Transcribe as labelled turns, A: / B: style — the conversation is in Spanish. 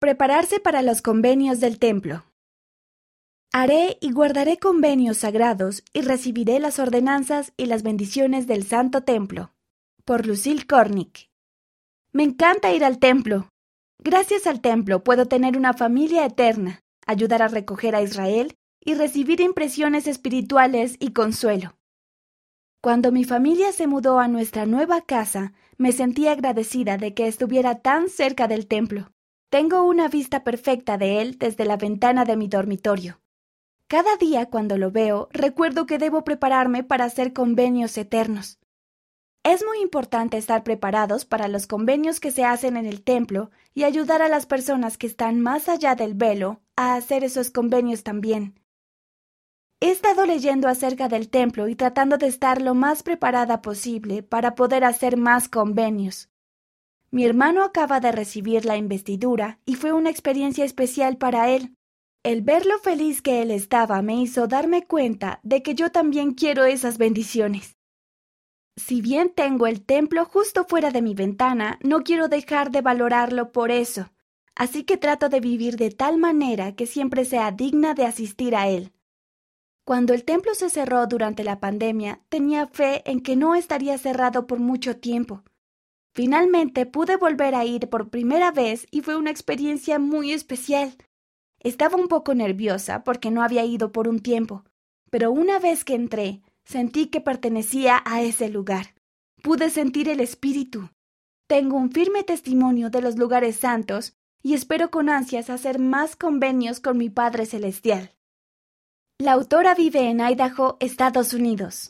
A: Prepararse para los convenios del templo. Haré y guardaré convenios sagrados y recibiré las ordenanzas y las bendiciones del Santo Templo. Por Lucille Cornick. Me encanta ir al templo. Gracias al templo puedo tener una familia eterna, ayudar a recoger a Israel y recibir impresiones espirituales y consuelo. Cuando mi familia se mudó a nuestra nueva casa, me sentí agradecida de que estuviera tan cerca del templo. Tengo una vista perfecta de él desde la ventana de mi dormitorio. Cada día cuando lo veo, recuerdo que debo prepararme para hacer convenios eternos. Es muy importante estar preparados para los convenios que se hacen en el templo y ayudar a las personas que están más allá del velo a hacer esos convenios también. He estado leyendo acerca del templo y tratando de estar lo más preparada posible para poder hacer más convenios. Mi hermano acaba de recibir la investidura y fue una experiencia especial para él. El ver lo feliz que él estaba me hizo darme cuenta de que yo también quiero esas bendiciones. Si bien tengo el templo justo fuera de mi ventana, no quiero dejar de valorarlo por eso, así que trato de vivir de tal manera que siempre sea digna de asistir a él. Cuando el templo se cerró durante la pandemia, tenía fe en que no estaría cerrado por mucho tiempo. Finalmente pude volver a ir por primera vez y fue una experiencia muy especial. Estaba un poco nerviosa porque no había ido por un tiempo, pero una vez que entré, sentí que pertenecía a ese lugar. Pude sentir el espíritu. Tengo un firme testimonio de los lugares santos y espero con ansias hacer más convenios con mi Padre Celestial. La autora vive en Idaho, Estados Unidos.